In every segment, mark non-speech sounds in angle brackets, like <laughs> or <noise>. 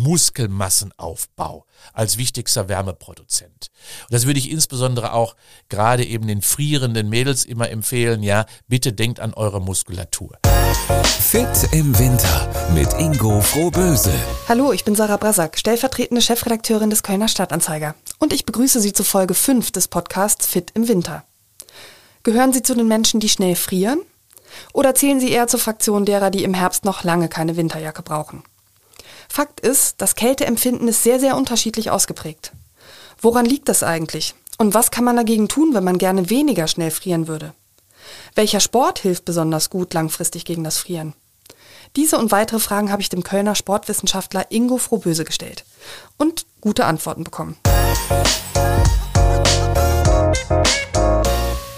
Muskelmassenaufbau als wichtigster Wärmeproduzent. Und das würde ich insbesondere auch gerade eben den frierenden Mädels immer empfehlen, ja, bitte denkt an eure Muskulatur. Fit im Winter mit Ingo Frohböse. Hallo, ich bin Sarah Brasak, stellvertretende Chefredakteurin des Kölner Stadtanzeiger. Und ich begrüße Sie zu Folge 5 des Podcasts Fit im Winter. Gehören Sie zu den Menschen, die schnell frieren? Oder zählen Sie eher zur Fraktion derer, die im Herbst noch lange keine Winterjacke brauchen? Fakt ist, das Kälteempfinden ist sehr, sehr unterschiedlich ausgeprägt. Woran liegt das eigentlich? Und was kann man dagegen tun, wenn man gerne weniger schnell frieren würde? Welcher Sport hilft besonders gut langfristig gegen das Frieren? Diese und weitere Fragen habe ich dem Kölner Sportwissenschaftler Ingo Frohböse gestellt und gute Antworten bekommen.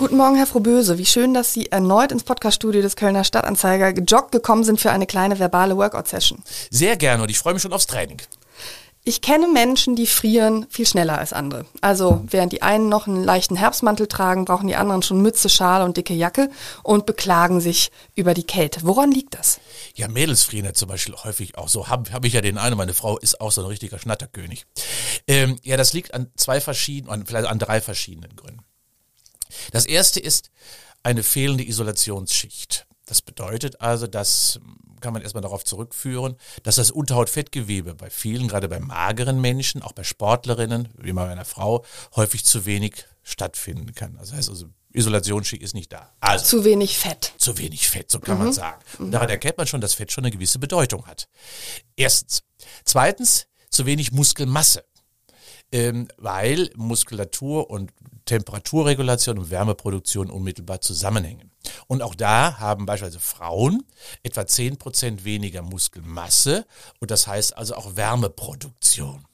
Guten Morgen, Herr Frohböse. Wie schön, dass Sie erneut ins Podcaststudio des Kölner Stadtanzeiger gejoggt gekommen sind für eine kleine verbale Workout-Session. Sehr gerne und ich freue mich schon aufs Training. Ich kenne Menschen, die frieren viel schneller als andere. Also während die einen noch einen leichten Herbstmantel tragen, brauchen die anderen schon Mütze, Schal und dicke Jacke und beklagen sich über die Kälte. Woran liegt das? Ja, Mädels frieren ja zum Beispiel häufig auch so. Habe hab ich ja den einen, meine Frau ist auch so ein richtiger Schnatterkönig. Ähm, ja, das liegt an zwei verschiedenen, vielleicht an drei verschiedenen Gründen. Das erste ist eine fehlende Isolationsschicht. Das bedeutet also, dass kann man erstmal darauf zurückführen, dass das Unterhautfettgewebe bei vielen, gerade bei mageren Menschen, auch bei Sportlerinnen, wie bei meiner Frau, häufig zu wenig stattfinden kann. Das heißt also, Isolationsschicht ist nicht da. Also, zu wenig Fett. Zu wenig Fett, so kann mhm. man sagen. Und daran erkennt man schon, dass Fett schon eine gewisse Bedeutung hat. Erstens. Zweitens, zu wenig Muskelmasse. Ähm, weil Muskulatur und Temperaturregulation und Wärmeproduktion unmittelbar zusammenhängen. Und auch da haben beispielsweise Frauen etwa 10% weniger Muskelmasse und das heißt also auch Wärmeproduktion.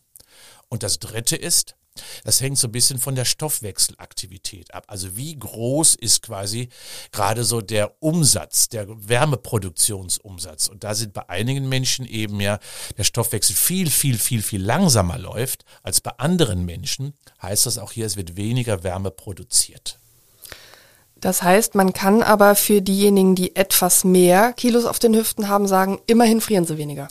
Und das Dritte ist, das hängt so ein bisschen von der Stoffwechselaktivität ab. Also wie groß ist quasi gerade so der Umsatz, der Wärmeproduktionsumsatz. Und da sind bei einigen Menschen eben ja der Stoffwechsel viel, viel, viel, viel langsamer läuft als bei anderen Menschen. Heißt das auch hier, es wird weniger Wärme produziert. Das heißt, man kann aber für diejenigen, die etwas mehr Kilos auf den Hüften haben, sagen, immerhin frieren sie weniger.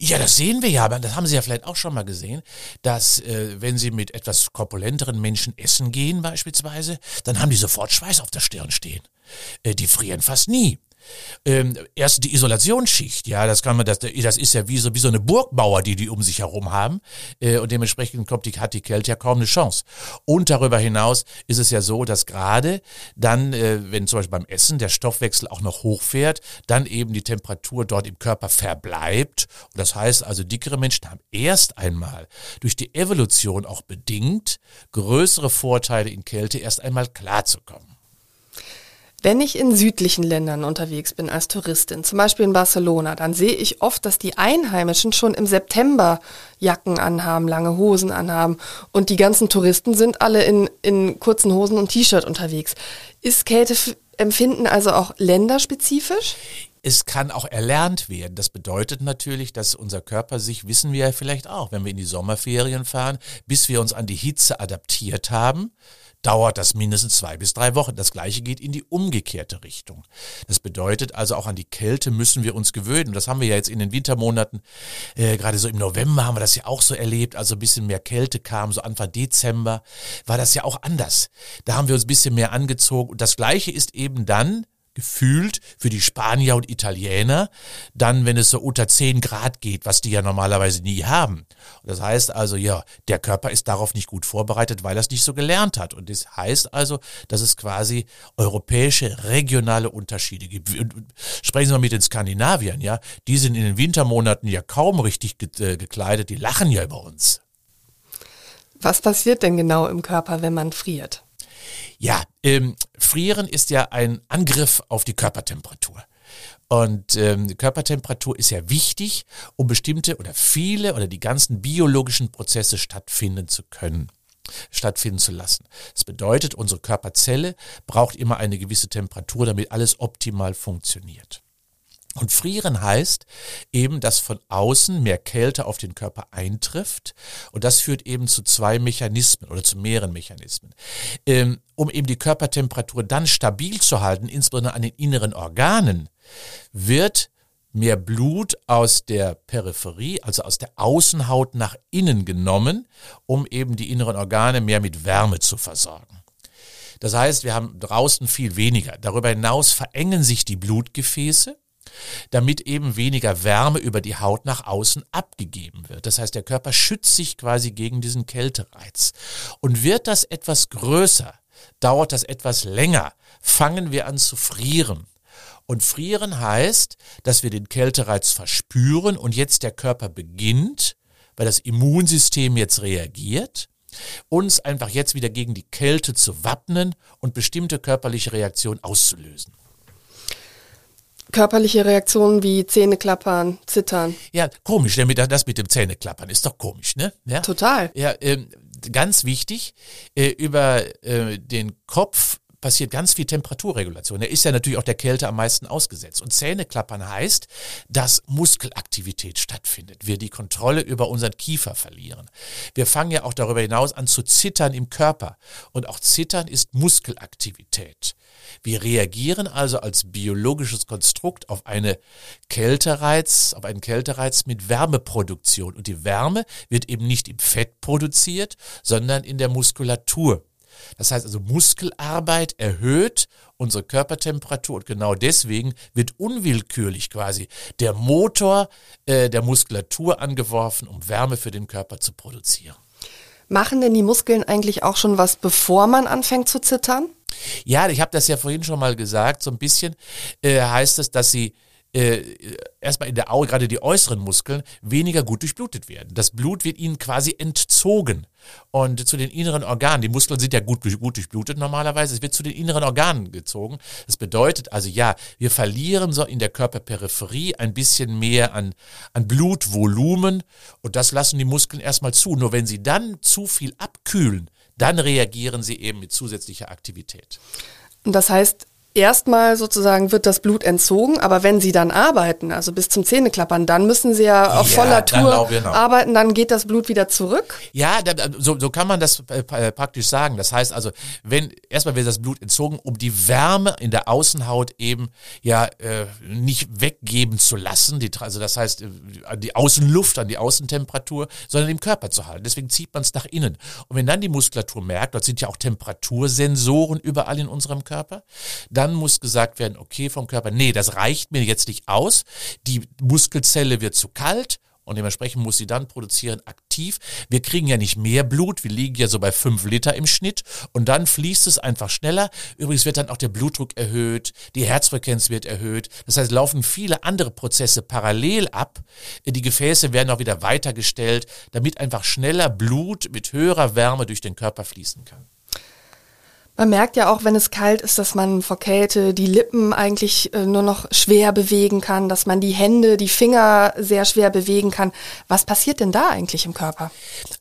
Ja, das sehen wir ja, aber das haben Sie ja vielleicht auch schon mal gesehen, dass äh, wenn Sie mit etwas korpulenteren Menschen essen gehen beispielsweise, dann haben die sofort Schweiß auf der Stirn stehen. Äh, die frieren fast nie. Ähm, erst die Isolationsschicht, ja, das kann man, das, das ist ja wie so, wie so eine Burgmauer, die die um sich herum haben. Äh, und dementsprechend kommt die, hat die Kälte ja kaum eine Chance. Und darüber hinaus ist es ja so, dass gerade dann, äh, wenn zum Beispiel beim Essen der Stoffwechsel auch noch hochfährt, dann eben die Temperatur dort im Körper verbleibt. Und das heißt also, dickere Menschen haben erst einmal durch die Evolution auch bedingt größere Vorteile in Kälte erst einmal klarzukommen. Wenn ich in südlichen Ländern unterwegs bin als Touristin, zum Beispiel in Barcelona, dann sehe ich oft, dass die Einheimischen schon im September Jacken anhaben, lange Hosen anhaben und die ganzen Touristen sind alle in, in kurzen Hosen und T-Shirt unterwegs. Ist Kälteempfinden also auch länderspezifisch? Es kann auch erlernt werden. Das bedeutet natürlich, dass unser Körper sich, wissen wir ja vielleicht auch, wenn wir in die Sommerferien fahren, bis wir uns an die Hitze adaptiert haben, dauert das mindestens zwei bis drei Wochen. Das gleiche geht in die umgekehrte Richtung. Das bedeutet also auch an die Kälte müssen wir uns gewöhnen. Das haben wir ja jetzt in den Wintermonaten, äh, gerade so im November haben wir das ja auch so erlebt, also ein bisschen mehr Kälte kam, so Anfang Dezember, war das ja auch anders. Da haben wir uns ein bisschen mehr angezogen. Und das gleiche ist eben dann, gefühlt für die Spanier und Italiener, dann, wenn es so unter 10 Grad geht, was die ja normalerweise nie haben. das heißt also, ja, der Körper ist darauf nicht gut vorbereitet, weil er es nicht so gelernt hat. Und das heißt also, dass es quasi europäische, regionale Unterschiede gibt. Sprechen Sie mal mit den Skandinaviern, ja. Die sind in den Wintermonaten ja kaum richtig äh, gekleidet, die lachen ja über uns. Was passiert denn genau im Körper, wenn man friert? Ja, ähm, Frieren ist ja ein Angriff auf die Körpertemperatur. Und ähm, Körpertemperatur ist ja wichtig, um bestimmte oder viele oder die ganzen biologischen Prozesse stattfinden zu können stattfinden zu lassen. Das bedeutet, unsere Körperzelle braucht immer eine gewisse Temperatur, damit alles optimal funktioniert. Und frieren heißt eben, dass von außen mehr Kälte auf den Körper eintrifft. Und das führt eben zu zwei Mechanismen oder zu mehreren Mechanismen. Ähm, um eben die Körpertemperatur dann stabil zu halten, insbesondere an den inneren Organen, wird mehr Blut aus der Peripherie, also aus der Außenhaut nach innen genommen, um eben die inneren Organe mehr mit Wärme zu versorgen. Das heißt, wir haben draußen viel weniger. Darüber hinaus verengen sich die Blutgefäße, damit eben weniger Wärme über die Haut nach außen abgegeben wird. Das heißt, der Körper schützt sich quasi gegen diesen Kältereiz. Und wird das etwas größer, dauert das etwas länger, fangen wir an zu frieren. Und frieren heißt, dass wir den Kältereiz verspüren und jetzt der Körper beginnt, weil das Immunsystem jetzt reagiert, uns einfach jetzt wieder gegen die Kälte zu wappnen und bestimmte körperliche Reaktionen auszulösen. Körperliche Reaktionen wie Zähneklappern, Zittern. Ja, komisch, das mit dem Zähneklappern ist doch komisch, ne? Ja? Total. Ja, ähm, ganz wichtig, äh, über äh, den Kopf passiert ganz viel Temperaturregulation. Er ist ja natürlich auch der Kälte am meisten ausgesetzt. Und Zähneklappern heißt, dass Muskelaktivität stattfindet. Wir die Kontrolle über unseren Kiefer verlieren. Wir fangen ja auch darüber hinaus an zu zittern im Körper. Und auch Zittern ist Muskelaktivität. Wir reagieren also als biologisches Konstrukt auf eine Kältereiz, auf einen Kältereiz mit Wärmeproduktion. Und die Wärme wird eben nicht im Fett produziert, sondern in der Muskulatur. Das heißt also, Muskelarbeit erhöht unsere Körpertemperatur und genau deswegen wird unwillkürlich quasi der Motor äh, der Muskulatur angeworfen, um Wärme für den Körper zu produzieren. Machen denn die Muskeln eigentlich auch schon was, bevor man anfängt zu zittern? Ja, ich habe das ja vorhin schon mal gesagt, so ein bisschen äh, heißt es, dass sie äh, erstmal in der Auge, gerade die äußeren Muskeln, weniger gut durchblutet werden. Das Blut wird ihnen quasi entzogen. Und zu den inneren Organen, die Muskeln sind ja gut, gut durchblutet normalerweise, es wird zu den inneren Organen gezogen. Das bedeutet also, ja, wir verlieren so in der Körperperipherie ein bisschen mehr an, an Blutvolumen und das lassen die Muskeln erstmal zu. Nur wenn sie dann zu viel abkühlen, dann reagieren sie eben mit zusätzlicher Aktivität. Das heißt, erstmal sozusagen wird das Blut entzogen, aber wenn sie dann arbeiten, also bis zum Zähneklappern, dann müssen sie ja auf ja, voller Tour arbeiten, dann geht das Blut wieder zurück? Ja, so, so kann man das äh, äh, praktisch sagen. Das heißt also, wenn erstmal wird das Blut entzogen, um die Wärme in der Außenhaut eben ja äh, nicht weggeben zu lassen, die, also das heißt äh, an die Außenluft, an die Außentemperatur, sondern im Körper zu halten. Deswegen zieht man es nach innen. Und wenn dann die Muskulatur merkt, dort sind ja auch Temperatursensoren überall in unserem Körper, dann dann muss gesagt werden, okay, vom Körper, nee, das reicht mir jetzt nicht aus. Die Muskelzelle wird zu kalt und dementsprechend muss sie dann produzieren aktiv. Wir kriegen ja nicht mehr Blut, wir liegen ja so bei fünf Liter im Schnitt und dann fließt es einfach schneller. Übrigens wird dann auch der Blutdruck erhöht, die Herzfrequenz wird erhöht. Das heißt, laufen viele andere Prozesse parallel ab. Die Gefäße werden auch wieder weitergestellt, damit einfach schneller Blut mit höherer Wärme durch den Körper fließen kann. Man merkt ja auch, wenn es kalt ist, dass man vor Kälte die Lippen eigentlich äh, nur noch schwer bewegen kann, dass man die Hände, die Finger sehr schwer bewegen kann. Was passiert denn da eigentlich im Körper?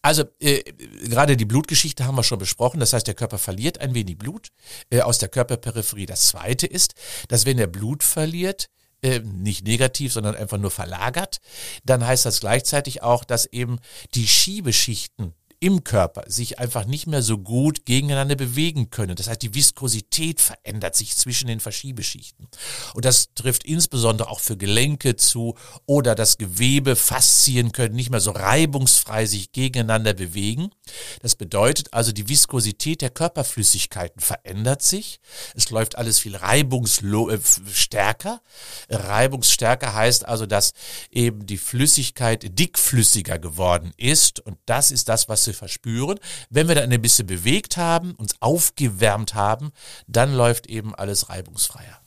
Also äh, gerade die Blutgeschichte haben wir schon besprochen. Das heißt, der Körper verliert ein wenig Blut äh, aus der Körperperipherie. Das Zweite ist, dass wenn er Blut verliert, äh, nicht negativ, sondern einfach nur verlagert, dann heißt das gleichzeitig auch, dass eben die Schiebeschichten im Körper sich einfach nicht mehr so gut gegeneinander bewegen können. Das heißt, die Viskosität verändert sich zwischen den Verschiebeschichten. Und das trifft insbesondere auch für Gelenke zu oder das Gewebe, Faszien können nicht mehr so reibungsfrei sich gegeneinander bewegen. Das bedeutet also, die Viskosität der Körperflüssigkeiten verändert sich. Es läuft alles viel reibungsstärker. Äh, Reibungsstärker heißt also, dass eben die Flüssigkeit dickflüssiger geworden ist. Und das ist das, was wir verspüren. Wenn wir dann ein bisschen bewegt haben, uns aufgewärmt haben, dann läuft eben alles reibungsfreier.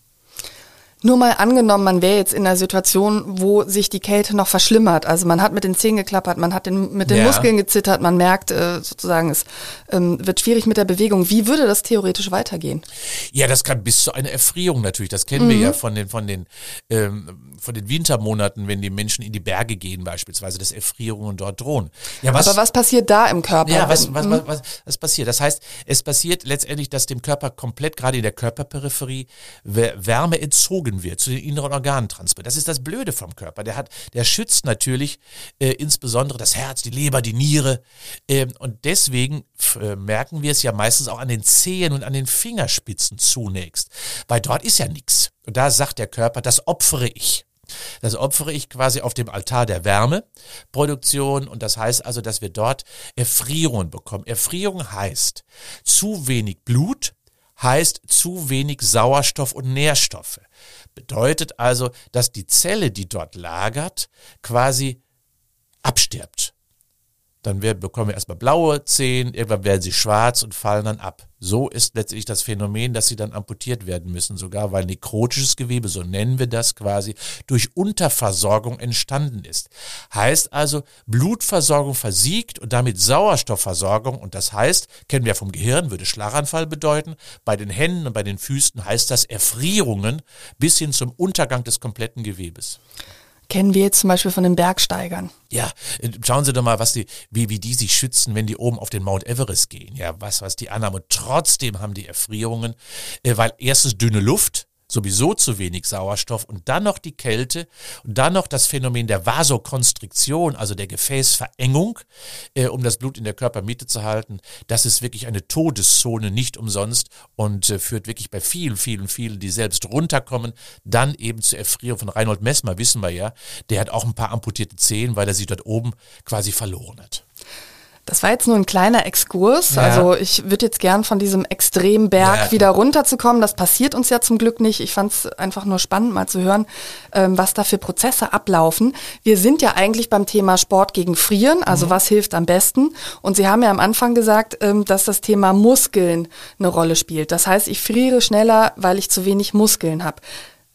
Nur mal angenommen, man wäre jetzt in einer Situation, wo sich die Kälte noch verschlimmert. Also man hat mit den Zähnen geklappert, man hat den, mit den ja. Muskeln gezittert, man merkt äh, sozusagen, es ähm, wird schwierig mit der Bewegung. Wie würde das theoretisch weitergehen? Ja, das kann bis zu einer Erfrierung natürlich. Das kennen mhm. wir ja von den von den ähm, von den Wintermonaten, wenn die Menschen in die Berge gehen beispielsweise, dass Erfrierungen dort drohen. Ja, was, Aber was passiert da im Körper? Ja, was, was, was, was, was passiert? Das heißt, es passiert letztendlich, dass dem Körper komplett, gerade in der Körperperipherie, Wärme entzogen wird, zu den inneren Organen transportiert. Das ist das Blöde vom Körper. Der hat, der schützt natürlich äh, insbesondere das Herz, die Leber, die Niere. Äh, und deswegen äh, merken wir es ja meistens auch an den Zehen und an den Fingerspitzen zunächst. Weil dort ist ja nichts. Und da sagt der Körper, das opfere ich. Das opfere ich quasi auf dem Altar der Wärmeproduktion und das heißt also, dass wir dort Erfrierungen bekommen. Erfrierung heißt zu wenig Blut, heißt zu wenig Sauerstoff und Nährstoffe. Bedeutet also, dass die Zelle, die dort lagert, quasi abstirbt dann werden, bekommen wir erstmal blaue Zehen, irgendwann werden sie schwarz und fallen dann ab. So ist letztlich das Phänomen, dass sie dann amputiert werden müssen, sogar weil nekrotisches Gewebe, so nennen wir das quasi, durch Unterversorgung entstanden ist. Heißt also, Blutversorgung versiegt und damit Sauerstoffversorgung und das heißt, kennen wir vom Gehirn, würde Schlaganfall bedeuten, bei den Händen und bei den Füßen heißt das Erfrierungen bis hin zum Untergang des kompletten Gewebes kennen wir jetzt zum Beispiel von den Bergsteigern. Ja, äh, schauen Sie doch mal, was die, wie, wie die sich schützen, wenn die oben auf den Mount Everest gehen. Ja, was, was die. Und trotzdem haben die Erfrierungen, äh, weil erstens dünne Luft, sowieso zu wenig Sauerstoff und dann noch die Kälte und dann noch das Phänomen der Vasokonstriktion, also der Gefäßverengung, äh, um das Blut in der Körpermitte zu halten. Das ist wirklich eine Todeszone, nicht umsonst und äh, führt wirklich bei vielen, vielen, vielen, die selbst runterkommen, dann eben zur Erfrierung. Von Reinhold Messmer wissen wir ja, der hat auch ein paar amputierte Zehen, weil er sie dort oben quasi verloren hat. Das war jetzt nur ein kleiner Exkurs. Ja. Also ich würde jetzt gern von diesem Extremberg ja. wieder runterzukommen. Das passiert uns ja zum Glück nicht. Ich fand es einfach nur spannend, mal zu hören, ähm, was da für Prozesse ablaufen. Wir sind ja eigentlich beim Thema Sport gegen Frieren, also mhm. was hilft am besten. Und Sie haben ja am Anfang gesagt, ähm, dass das Thema Muskeln eine Rolle spielt. Das heißt, ich friere schneller, weil ich zu wenig Muskeln habe.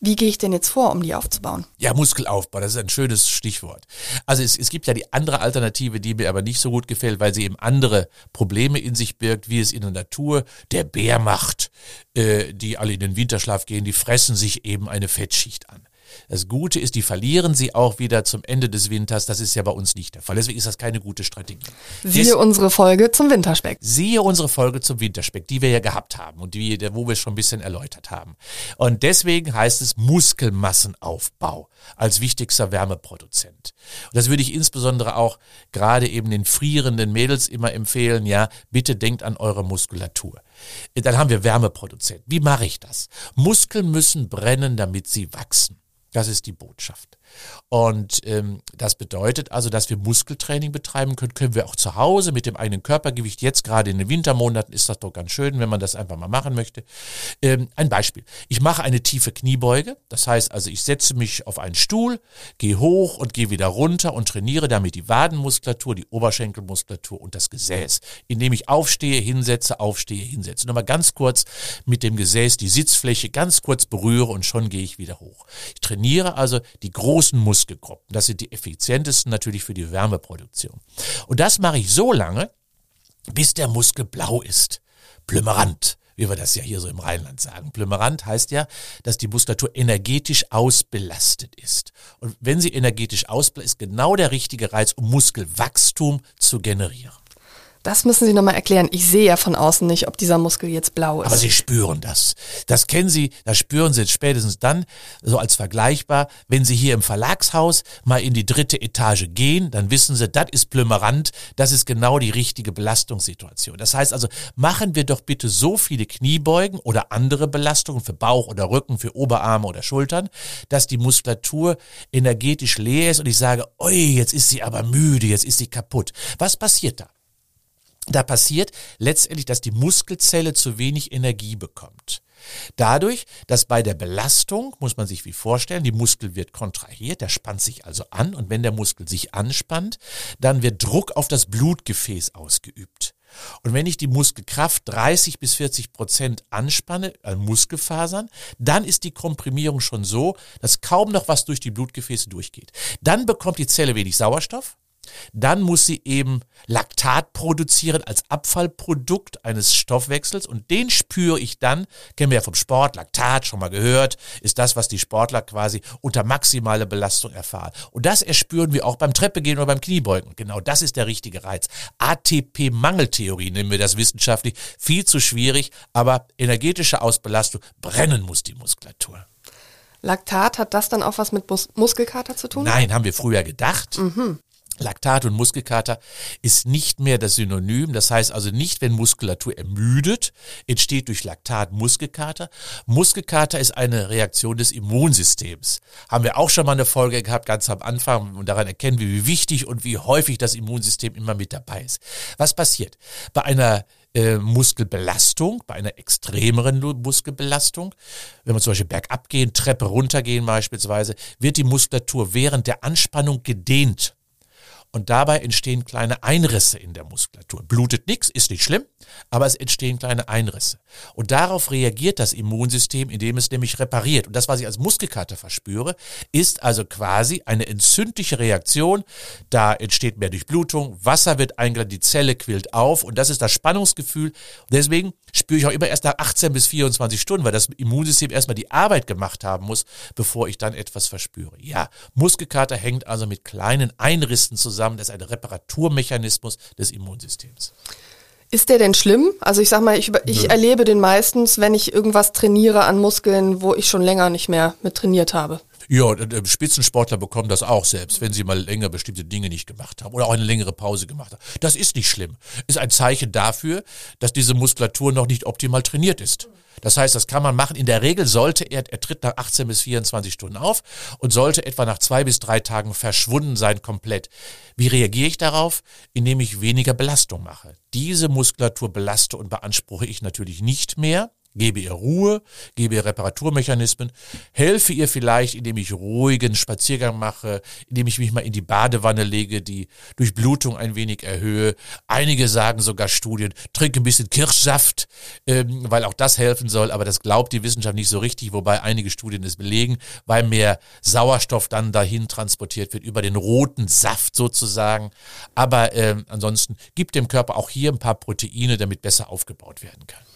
Wie gehe ich denn jetzt vor, um die aufzubauen? Ja, Muskelaufbau, das ist ein schönes Stichwort. Also es, es gibt ja die andere Alternative, die mir aber nicht so gut gefällt, weil sie eben andere Probleme in sich birgt, wie es in der Natur der Bär macht, äh, die alle in den Winterschlaf gehen, die fressen sich eben eine Fettschicht an. Das Gute ist, die verlieren sie auch wieder zum Ende des Winters. Das ist ja bei uns nicht der Fall. Deswegen ist das keine gute Strategie. Siehe Des, unsere Folge zum Winterspeck. Siehe unsere Folge zum Winterspeck, die wir ja gehabt haben und die, wo wir schon ein bisschen erläutert haben. Und deswegen heißt es Muskelmassenaufbau als wichtigster Wärmeproduzent. Und das würde ich insbesondere auch gerade eben den frierenden Mädels immer empfehlen. Ja, bitte denkt an eure Muskulatur. Dann haben wir Wärmeproduzent. Wie mache ich das? Muskeln müssen brennen, damit sie wachsen. Das ist die Botschaft. Und ähm, das bedeutet also, dass wir Muskeltraining betreiben können, können wir auch zu Hause mit dem eigenen Körpergewicht. Jetzt gerade in den Wintermonaten ist das doch ganz schön, wenn man das einfach mal machen möchte. Ähm, ein Beispiel. Ich mache eine tiefe Kniebeuge. Das heißt also, ich setze mich auf einen Stuhl, gehe hoch und gehe wieder runter und trainiere damit die Wadenmuskulatur, die Oberschenkelmuskulatur und das Gesäß, indem ich aufstehe, hinsetze, aufstehe, hinsetze. Nochmal ganz kurz mit dem Gesäß die Sitzfläche ganz kurz berühre und schon gehe ich wieder hoch. Ich trainiere also die große großen Muskelgruppen. Das sind die effizientesten natürlich für die Wärmeproduktion. Und das mache ich so lange, bis der Muskel blau ist. Plümerant wie wir das ja hier so im Rheinland sagen. Plümerant heißt ja, dass die Muskulatur energetisch ausbelastet ist. Und wenn sie energetisch ausbelastet ist, genau der richtige Reiz, um Muskelwachstum zu generieren. Das müssen Sie nochmal erklären. Ich sehe ja von außen nicht, ob dieser Muskel jetzt blau ist. Aber Sie spüren das. Das kennen Sie, das spüren Sie spätestens dann, so als vergleichbar, wenn Sie hier im Verlagshaus mal in die dritte Etage gehen, dann wissen Sie, das ist Plümerant, das ist genau die richtige Belastungssituation. Das heißt also, machen wir doch bitte so viele Kniebeugen oder andere Belastungen für Bauch oder Rücken, für Oberarme oder Schultern, dass die Muskulatur energetisch leer ist und ich sage, oi, jetzt ist sie aber müde, jetzt ist sie kaputt. Was passiert da? Da passiert letztendlich, dass die Muskelzelle zu wenig Energie bekommt. Dadurch, dass bei der Belastung, muss man sich wie vorstellen, die Muskel wird kontrahiert, der spannt sich also an und wenn der Muskel sich anspannt, dann wird Druck auf das Blutgefäß ausgeübt. Und wenn ich die Muskelkraft 30 bis 40 Prozent anspanne an Muskelfasern, dann ist die Komprimierung schon so, dass kaum noch was durch die Blutgefäße durchgeht. Dann bekommt die Zelle wenig Sauerstoff, dann muss sie eben Laktat produzieren als Abfallprodukt eines Stoffwechsels und den spüre ich dann, kennen wir ja vom Sport, Laktat schon mal gehört, ist das, was die Sportler quasi unter maximale Belastung erfahren. Und das erspüren wir auch beim Treppegehen oder beim Kniebeugen. Genau das ist der richtige Reiz. ATP-Mangeltheorie nennen wir das wissenschaftlich. Viel zu schwierig, aber energetische Ausbelastung, brennen muss die Muskulatur. Laktat, hat das dann auch was mit Mus Muskelkater zu tun? Nein, haben wir früher gedacht. Mhm. Laktat und Muskelkater ist nicht mehr das Synonym. Das heißt also nicht, wenn Muskulatur ermüdet, entsteht durch Laktat Muskelkater. Muskelkater ist eine Reaktion des Immunsystems. Haben wir auch schon mal eine Folge gehabt, ganz am Anfang, und daran erkennen wir, wie wichtig und wie häufig das Immunsystem immer mit dabei ist. Was passiert? Bei einer äh, Muskelbelastung, bei einer extremeren Muskelbelastung, wenn wir zum Beispiel bergab gehen, Treppe runtergehen beispielsweise, wird die Muskulatur während der Anspannung gedehnt. Und dabei entstehen kleine Einrisse in der Muskulatur. Blutet nichts, ist nicht schlimm, aber es entstehen kleine Einrisse. Und darauf reagiert das Immunsystem, indem es nämlich repariert. Und das, was ich als Muskelkater verspüre, ist also quasi eine entzündliche Reaktion. Da entsteht mehr Durchblutung, Wasser wird eingeladen, die Zelle quillt auf und das ist das Spannungsgefühl. Und deswegen spüre ich auch immer erst nach 18 bis 24 Stunden, weil das Immunsystem erstmal die Arbeit gemacht haben muss, bevor ich dann etwas verspüre. Ja, Muskelkater hängt also mit kleinen Einrissen zusammen. Das ist ein Reparaturmechanismus des Immunsystems. Ist der denn schlimm? Also ich sag mal, ich, ich erlebe den meistens, wenn ich irgendwas trainiere an Muskeln, wo ich schon länger nicht mehr mit trainiert habe. Ja, Spitzensportler bekommen das auch selbst, wenn sie mal länger bestimmte Dinge nicht gemacht haben oder auch eine längere Pause gemacht haben. Das ist nicht schlimm. Ist ein Zeichen dafür, dass diese Muskulatur noch nicht optimal trainiert ist. Das heißt, das kann man machen. In der Regel sollte er, er tritt nach 18 bis 24 Stunden auf und sollte etwa nach zwei bis drei Tagen verschwunden sein komplett. Wie reagiere ich darauf? Indem ich weniger Belastung mache. Diese Muskulatur belaste und beanspruche ich natürlich nicht mehr gebe ihr Ruhe, gebe ihr Reparaturmechanismen, helfe ihr vielleicht, indem ich ruhigen Spaziergang mache, indem ich mich mal in die Badewanne lege, die Durchblutung ein wenig erhöhe. Einige sagen sogar Studien, trinke ein bisschen Kirschsaft, ähm, weil auch das helfen soll, aber das glaubt die Wissenschaft nicht so richtig, wobei einige Studien es belegen, weil mehr Sauerstoff dann dahin transportiert wird, über den roten Saft sozusagen. Aber ähm, ansonsten gibt dem Körper auch hier ein paar Proteine, damit besser aufgebaut werden kann.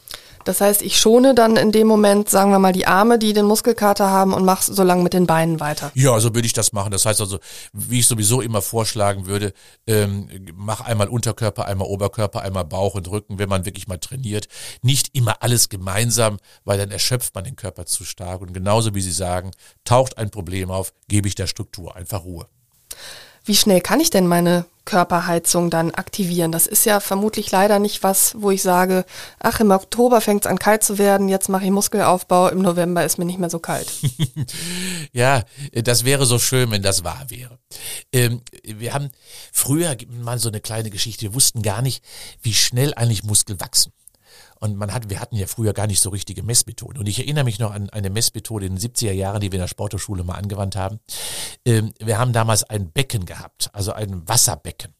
Das heißt, ich schone dann in dem Moment, sagen wir mal, die Arme, die den Muskelkater haben und mache so lange mit den Beinen weiter. Ja, so würde ich das machen. Das heißt also, wie ich sowieso immer vorschlagen würde, ähm, mach einmal Unterkörper, einmal Oberkörper, einmal Bauch und Rücken, wenn man wirklich mal trainiert. Nicht immer alles gemeinsam, weil dann erschöpft man den Körper zu stark. Und genauso wie Sie sagen, taucht ein Problem auf, gebe ich der Struktur einfach Ruhe. Wie schnell kann ich denn meine Körperheizung dann aktivieren? Das ist ja vermutlich leider nicht was, wo ich sage, ach, im Oktober fängt es an kalt zu werden, jetzt mache ich Muskelaufbau, im November ist mir nicht mehr so kalt. <laughs> ja, das wäre so schön, wenn das wahr wäre. Ähm, wir haben früher mal so eine kleine Geschichte, wir wussten gar nicht, wie schnell eigentlich Muskel wachsen. Und man hat, wir hatten ja früher gar nicht so richtige Messmethoden. Und ich erinnere mich noch an eine Messmethode in den 70er Jahren, die wir in der Sporthochschule mal angewandt haben. Ähm, wir haben damals ein Becken gehabt, also ein Wasserbecken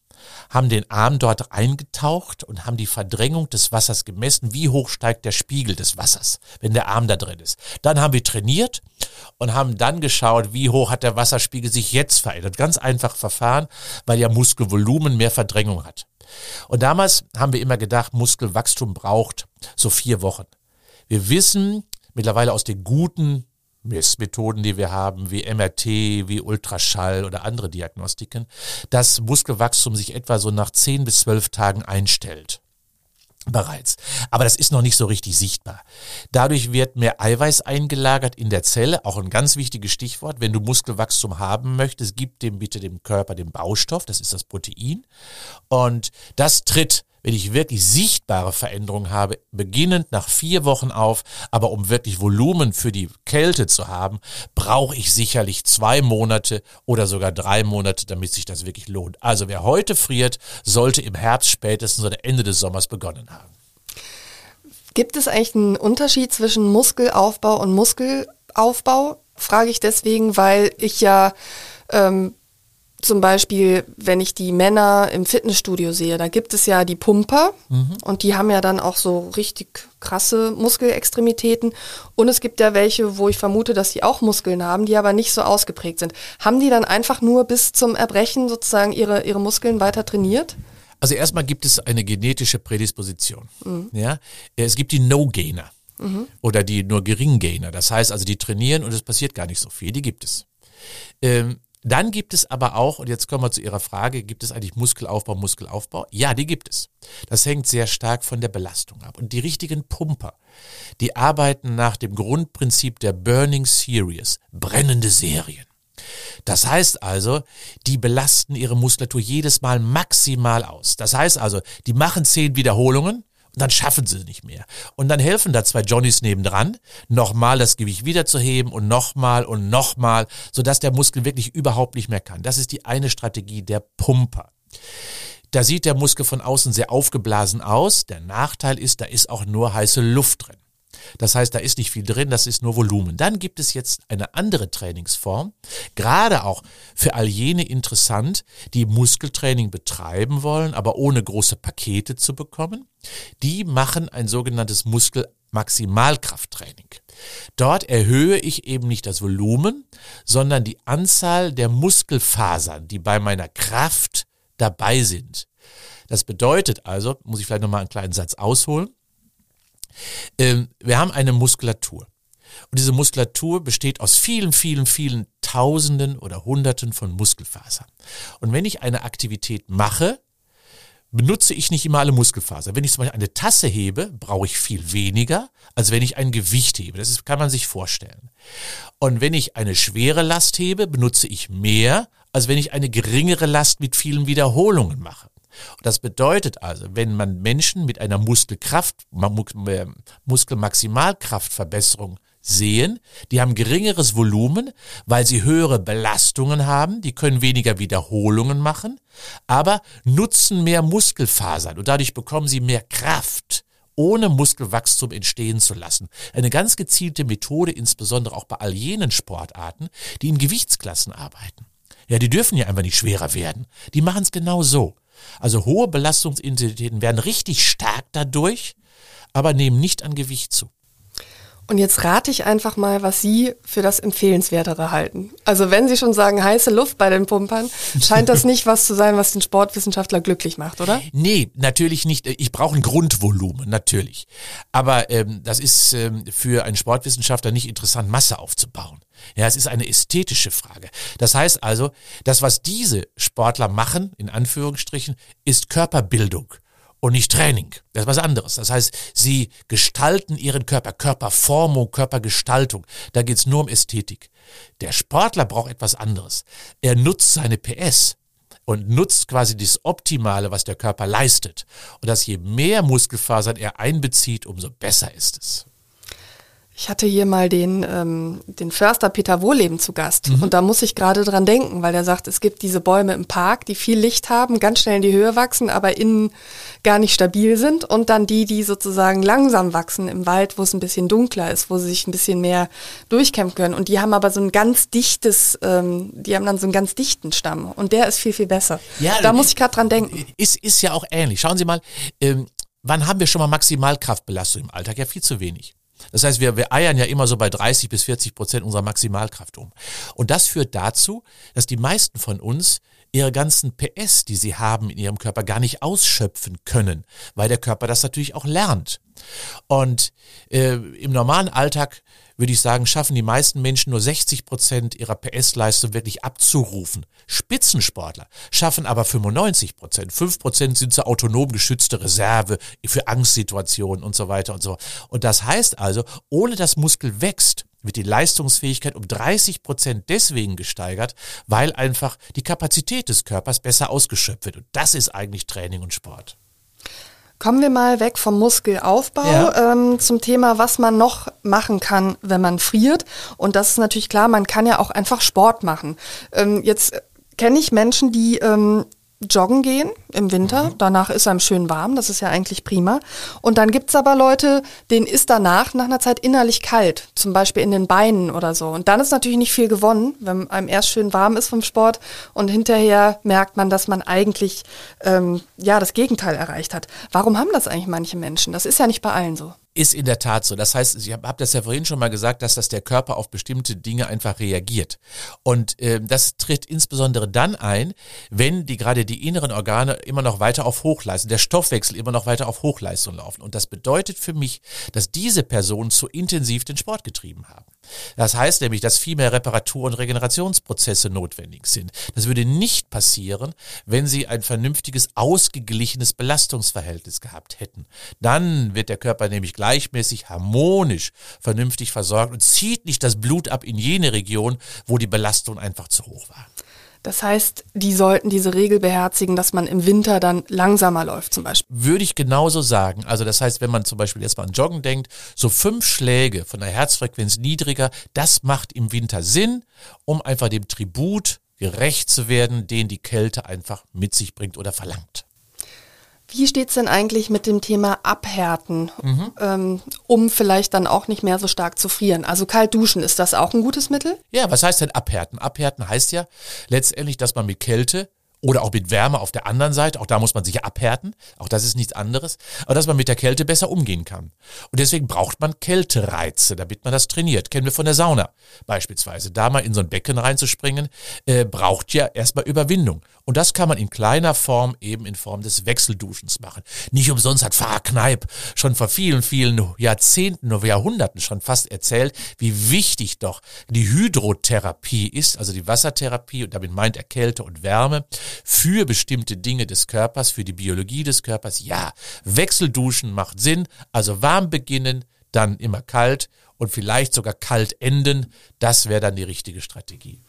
haben den Arm dort eingetaucht und haben die Verdrängung des Wassers gemessen, wie hoch steigt der Spiegel des Wassers, wenn der Arm da drin ist. Dann haben wir trainiert und haben dann geschaut, wie hoch hat der Wasserspiegel sich jetzt verändert. Ganz einfach Verfahren, weil ja Muskelvolumen mehr Verdrängung hat. Und damals haben wir immer gedacht, Muskelwachstum braucht so vier Wochen. Wir wissen mittlerweile aus den guten Messmethoden, die wir haben, wie MRT, wie Ultraschall oder andere Diagnostiken, dass Muskelwachstum sich etwa so nach zehn bis zwölf Tagen einstellt bereits. Aber das ist noch nicht so richtig sichtbar. Dadurch wird mehr Eiweiß eingelagert in der Zelle, auch ein ganz wichtiges Stichwort. Wenn du Muskelwachstum haben möchtest, gib dem bitte dem Körper den Baustoff, das ist das Protein. Und das tritt wenn ich wirklich sichtbare Veränderungen habe, beginnend nach vier Wochen auf, aber um wirklich Volumen für die Kälte zu haben, brauche ich sicherlich zwei Monate oder sogar drei Monate, damit sich das wirklich lohnt. Also wer heute friert, sollte im Herbst spätestens oder Ende des Sommers begonnen haben. Gibt es eigentlich einen Unterschied zwischen Muskelaufbau und Muskelaufbau? Frage ich deswegen, weil ich ja ähm, zum Beispiel, wenn ich die Männer im Fitnessstudio sehe, da gibt es ja die Pumper mhm. und die haben ja dann auch so richtig krasse Muskelextremitäten. Und es gibt ja welche, wo ich vermute, dass die auch Muskeln haben, die aber nicht so ausgeprägt sind. Haben die dann einfach nur bis zum Erbrechen sozusagen ihre, ihre Muskeln weiter trainiert? Also erstmal gibt es eine genetische Prädisposition. Mhm. Ja? Es gibt die No-Gainer mhm. oder die nur Gering-Gainer. Das heißt also, die trainieren und es passiert gar nicht so viel. Die gibt es. Ähm, dann gibt es aber auch, und jetzt kommen wir zu Ihrer Frage, gibt es eigentlich Muskelaufbau, Muskelaufbau? Ja, die gibt es. Das hängt sehr stark von der Belastung ab. Und die richtigen Pumper, die arbeiten nach dem Grundprinzip der Burning Series, brennende Serien. Das heißt also, die belasten ihre Muskulatur jedes Mal maximal aus. Das heißt also, die machen zehn Wiederholungen dann schaffen sie nicht mehr. Und dann helfen da zwei Johnnies nebendran, nochmal das Gewicht wiederzuheben und nochmal und nochmal, sodass der Muskel wirklich überhaupt nicht mehr kann. Das ist die eine Strategie der Pumper. Da sieht der Muskel von außen sehr aufgeblasen aus. Der Nachteil ist, da ist auch nur heiße Luft drin. Das heißt, da ist nicht viel drin, das ist nur Volumen. Dann gibt es jetzt eine andere Trainingsform, gerade auch für all jene interessant, die Muskeltraining betreiben wollen, aber ohne große Pakete zu bekommen. Die machen ein sogenanntes Muskelmaximalkrafttraining. Dort erhöhe ich eben nicht das Volumen, sondern die Anzahl der Muskelfasern, die bei meiner Kraft dabei sind. Das bedeutet also, muss ich vielleicht nochmal einen kleinen Satz ausholen, wir haben eine Muskulatur. Und diese Muskulatur besteht aus vielen, vielen, vielen Tausenden oder Hunderten von Muskelfasern. Und wenn ich eine Aktivität mache, benutze ich nicht immer alle Muskelfasern. Wenn ich zum Beispiel eine Tasse hebe, brauche ich viel weniger, als wenn ich ein Gewicht hebe. Das ist, kann man sich vorstellen. Und wenn ich eine schwere Last hebe, benutze ich mehr, als wenn ich eine geringere Last mit vielen Wiederholungen mache. Und das bedeutet also, wenn man Menschen mit einer Muskelkraft, äh, Muskelmaximalkraftverbesserung sehen, die haben geringeres Volumen, weil sie höhere Belastungen haben, die können weniger Wiederholungen machen, aber nutzen mehr Muskelfasern und dadurch bekommen sie mehr Kraft ohne Muskelwachstum entstehen zu lassen. Eine ganz gezielte Methode, insbesondere auch bei all jenen Sportarten, die in Gewichtsklassen arbeiten. Ja, die dürfen ja einfach nicht schwerer werden. Die machen es genau so. Also hohe Belastungsintensitäten werden richtig stark dadurch, aber nehmen nicht an Gewicht zu. Und jetzt rate ich einfach mal, was Sie für das Empfehlenswertere halten. Also wenn Sie schon sagen, heiße Luft bei den Pumpern, scheint das nicht was zu sein, was den Sportwissenschaftler glücklich macht, oder? Nee, natürlich nicht. Ich brauche ein Grundvolumen, natürlich. Aber ähm, das ist ähm, für einen Sportwissenschaftler nicht interessant, Masse aufzubauen. Ja, es ist eine ästhetische Frage. Das heißt also, das, was diese Sportler machen, in Anführungsstrichen, ist Körperbildung und nicht Training. Das ist was anderes. Das heißt, sie gestalten ihren Körper, Körperformung, Körpergestaltung. Da geht es nur um Ästhetik. Der Sportler braucht etwas anderes. Er nutzt seine PS und nutzt quasi das Optimale, was der Körper leistet. Und dass je mehr Muskelfasern er einbezieht, umso besser ist es. Ich hatte hier mal den, ähm, den Förster Peter Wohleben zu Gast. Mhm. Und da muss ich gerade dran denken, weil der sagt, es gibt diese Bäume im Park, die viel Licht haben, ganz schnell in die Höhe wachsen, aber innen gar nicht stabil sind. Und dann die, die sozusagen langsam wachsen im Wald, wo es ein bisschen dunkler ist, wo sie sich ein bisschen mehr durchkämpfen können. Und die haben aber so ein ganz dichtes, ähm, die haben dann so einen ganz dichten Stamm. Und der ist viel, viel besser. Ja, da muss ich gerade dran denken. Ist, ist ja auch ähnlich. Schauen Sie mal, ähm, wann haben wir schon mal Maximalkraftbelastung im Alltag? Ja, viel zu wenig. Das heißt, wir, wir eiern ja immer so bei 30 bis 40 Prozent unserer Maximalkraft um. Und das führt dazu, dass die meisten von uns ihre ganzen PS, die sie haben in ihrem Körper, gar nicht ausschöpfen können, weil der Körper das natürlich auch lernt. Und äh, im normalen Alltag würde ich sagen, schaffen die meisten Menschen nur 60 Prozent ihrer PS-Leistung wirklich abzurufen. Spitzensportler schaffen aber 95 Prozent. 5 Prozent sind so autonom geschützte Reserve für Angstsituationen und so weiter und so. Und das heißt also, ohne dass Muskel wächst, wird die Leistungsfähigkeit um 30 Prozent deswegen gesteigert, weil einfach die Kapazität des Körpers besser ausgeschöpft wird. Und das ist eigentlich Training und Sport. Kommen wir mal weg vom Muskelaufbau ja. ähm, zum Thema, was man noch machen kann, wenn man friert. Und das ist natürlich klar, man kann ja auch einfach Sport machen. Ähm, jetzt kenne ich Menschen, die ähm, joggen gehen im Winter. Mhm. Danach ist einem schön warm, das ist ja eigentlich prima. Und dann gibt's aber Leute, denen ist danach nach einer Zeit innerlich kalt, zum Beispiel in den Beinen oder so. Und dann ist natürlich nicht viel gewonnen, wenn einem erst schön warm ist vom Sport und hinterher merkt man, dass man eigentlich ähm, ja das Gegenteil erreicht hat. Warum haben das eigentlich manche Menschen? Das ist ja nicht bei allen so. Ist in der Tat so. Das heißt, ich habe hab das ja vorhin schon mal gesagt, dass das der Körper auf bestimmte Dinge einfach reagiert. Und äh, das tritt insbesondere dann ein, wenn die gerade die inneren Organe immer noch weiter auf Hochleistung, der Stoffwechsel immer noch weiter auf Hochleistung laufen. Und das bedeutet für mich, dass diese Personen zu intensiv den Sport getrieben haben. Das heißt nämlich, dass viel mehr Reparatur- und Regenerationsprozesse notwendig sind. Das würde nicht passieren, wenn sie ein vernünftiges, ausgeglichenes Belastungsverhältnis gehabt hätten. Dann wird der Körper nämlich gleich gleichmäßig, harmonisch, vernünftig versorgt und zieht nicht das Blut ab in jene Region, wo die Belastung einfach zu hoch war. Das heißt, die sollten diese Regel beherzigen, dass man im Winter dann langsamer läuft zum Beispiel. Würde ich genauso sagen. Also das heißt, wenn man zum Beispiel jetzt mal an Joggen denkt, so fünf Schläge von der Herzfrequenz niedriger, das macht im Winter Sinn, um einfach dem Tribut gerecht zu werden, den die Kälte einfach mit sich bringt oder verlangt. Wie steht's denn eigentlich mit dem Thema Abhärten, mhm. ähm, um vielleicht dann auch nicht mehr so stark zu frieren? Also kalt duschen, ist das auch ein gutes Mittel? Ja, was heißt denn abhärten? Abhärten heißt ja letztendlich, dass man mit Kälte oder auch mit Wärme auf der anderen Seite, auch da muss man sich abhärten, auch das ist nichts anderes, aber dass man mit der Kälte besser umgehen kann. Und deswegen braucht man Kältereize, damit man das trainiert. Kennen wir von der Sauna beispielsweise. Da mal in so ein Becken reinzuspringen, äh, braucht ja erstmal Überwindung. Und das kann man in kleiner Form eben in Form des Wechselduschens machen. Nicht umsonst hat Kneip schon vor vielen, vielen Jahrzehnten oder Jahrhunderten schon fast erzählt, wie wichtig doch die Hydrotherapie ist, also die Wassertherapie, und damit meint er Kälte und Wärme, für bestimmte Dinge des Körpers, für die Biologie des Körpers. Ja, Wechselduschen macht Sinn, also warm beginnen, dann immer kalt und vielleicht sogar kalt enden. Das wäre dann die richtige Strategie.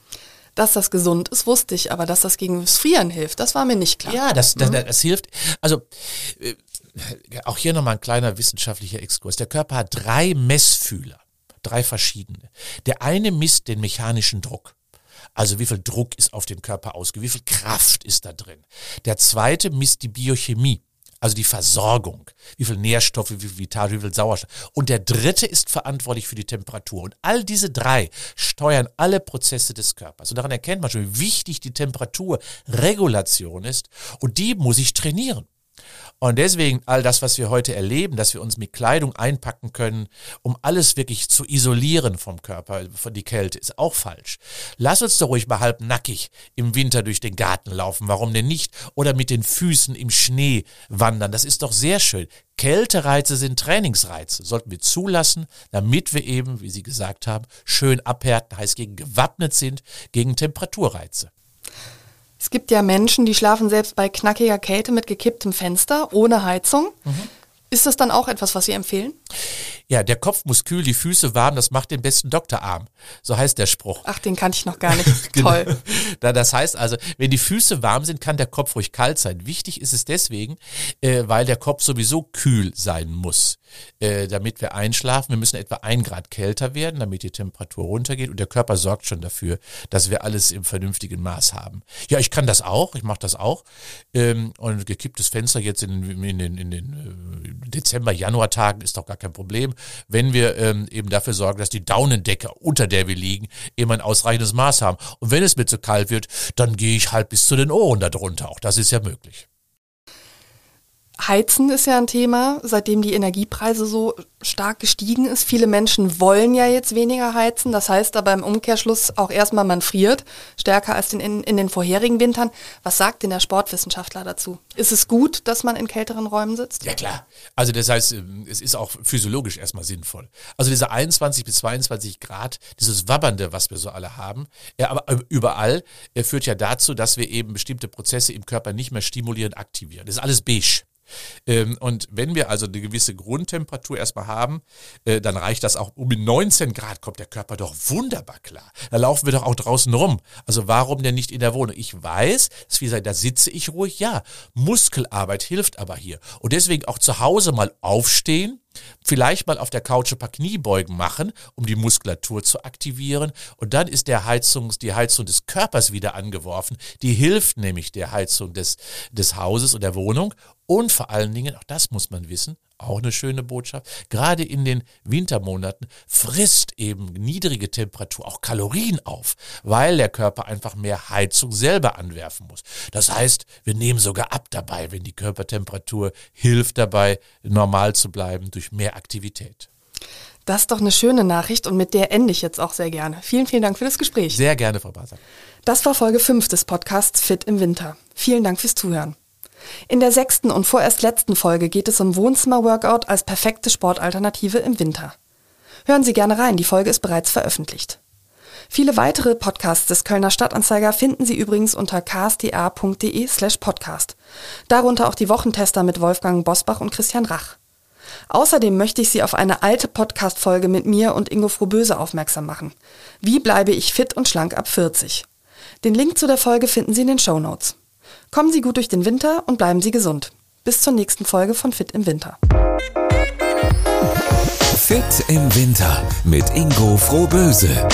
Dass das gesund ist, wusste ich, aber dass das gegen das Frieren hilft, das war mir nicht klar. Ja, das, das, mhm. das hilft. Also äh, auch hier nochmal ein kleiner wissenschaftlicher Exkurs. Der Körper hat drei Messfühler, drei verschiedene. Der eine misst den mechanischen Druck. Also wie viel Druck ist auf den Körper ausgeübt, wie viel Kraft ist da drin. Der zweite misst die Biochemie. Also die Versorgung, wie viel Nährstoffe, wie viel Vital, wie viel Sauerstoff. Und der dritte ist verantwortlich für die Temperatur. Und all diese drei steuern alle Prozesse des Körpers. Und daran erkennt man schon, wie wichtig die Temperaturregulation ist. Und die muss ich trainieren. Und deswegen all das, was wir heute erleben, dass wir uns mit Kleidung einpacken können, um alles wirklich zu isolieren vom Körper, von die Kälte, ist auch falsch. Lass uns doch ruhig mal halb nackig im Winter durch den Garten laufen. Warum denn nicht? Oder mit den Füßen im Schnee wandern. Das ist doch sehr schön. Kältereize sind Trainingsreize. Sollten wir zulassen, damit wir eben, wie Sie gesagt haben, schön abhärten, heißt gegen gewappnet sind, gegen Temperaturreize. Es gibt ja Menschen, die schlafen selbst bei knackiger Kälte mit gekipptem Fenster, ohne Heizung. Mhm. Ist das dann auch etwas, was Sie empfehlen? Ja, der Kopf muss kühl, die Füße warm, das macht den besten Doktorarm. So heißt der Spruch. Ach, den kannte ich noch gar nicht. <laughs> genau. Toll. Das heißt also, wenn die Füße warm sind, kann der Kopf ruhig kalt sein. Wichtig ist es deswegen, äh, weil der Kopf sowieso kühl sein muss, äh, damit wir einschlafen. Wir müssen etwa ein Grad kälter werden, damit die Temperatur runtergeht und der Körper sorgt schon dafür, dass wir alles im vernünftigen Maß haben. Ja, ich kann das auch, ich mache das auch. Ähm, und gekipptes Fenster jetzt in, in den, in den äh, Dezember, Januar-Tagen ist doch gar kein Problem wenn wir ähm, eben dafür sorgen, dass die Daunendecke, unter der wir liegen, eben ein ausreichendes Maß haben. Und wenn es mir zu kalt wird, dann gehe ich halt bis zu den Ohren darunter. Auch das ist ja möglich. Heizen ist ja ein Thema, seitdem die Energiepreise so stark gestiegen ist. Viele Menschen wollen ja jetzt weniger heizen. Das heißt aber im Umkehrschluss auch erstmal, man friert stärker als in, in den vorherigen Wintern. Was sagt denn der Sportwissenschaftler dazu? Ist es gut, dass man in kälteren Räumen sitzt? Ja klar. Also das heißt, es ist auch physiologisch erstmal sinnvoll. Also diese 21 bis 22 Grad, dieses Wabbernde, was wir so alle haben, ja, aber überall führt ja dazu, dass wir eben bestimmte Prozesse im Körper nicht mehr stimulieren, aktivieren. Das ist alles beige. Ähm, und wenn wir also eine gewisse Grundtemperatur erstmal haben, äh, dann reicht das auch. Um 19 Grad kommt der Körper doch wunderbar klar. Da laufen wir doch auch draußen rum. Also warum denn nicht in der Wohnung? Ich weiß, dass wir sagen, da sitze ich ruhig. Ja, Muskelarbeit hilft aber hier. Und deswegen auch zu Hause mal aufstehen, Vielleicht mal auf der Couch ein paar Kniebeugen machen, um die Muskulatur zu aktivieren. Und dann ist der Heizungs, die Heizung des Körpers wieder angeworfen. Die hilft nämlich der Heizung des, des Hauses und der Wohnung. Und vor allen Dingen, auch das muss man wissen, auch eine schöne Botschaft, gerade in den Wintermonaten frisst eben niedrige Temperatur auch Kalorien auf, weil der Körper einfach mehr Heizung selber anwerfen muss. Das heißt, wir nehmen sogar ab dabei, wenn die Körpertemperatur hilft dabei, normal zu bleiben durch mehr Aktivität. Das ist doch eine schöne Nachricht und mit der ende ich jetzt auch sehr gerne. Vielen, vielen Dank für das Gespräch. Sehr gerne, Frau Basak. Das war Folge 5 des Podcasts Fit im Winter. Vielen Dank fürs Zuhören. In der sechsten und vorerst letzten Folge geht es um Wohnzimmer-Workout als perfekte Sportalternative im Winter. Hören Sie gerne rein, die Folge ist bereits veröffentlicht. Viele weitere Podcasts des Kölner Stadtanzeiger finden Sie übrigens unter ksta.de slash podcast. Darunter auch die Wochentester mit Wolfgang Bosbach und Christian Rach. Außerdem möchte ich Sie auf eine alte Podcast-Folge mit mir und Ingo Frohböse aufmerksam machen. Wie bleibe ich fit und schlank ab 40? Den Link zu der Folge finden Sie in den Show Notes. Kommen Sie gut durch den Winter und bleiben Sie gesund. Bis zur nächsten Folge von Fit im Winter. Fit im Winter mit Ingo Frohböse.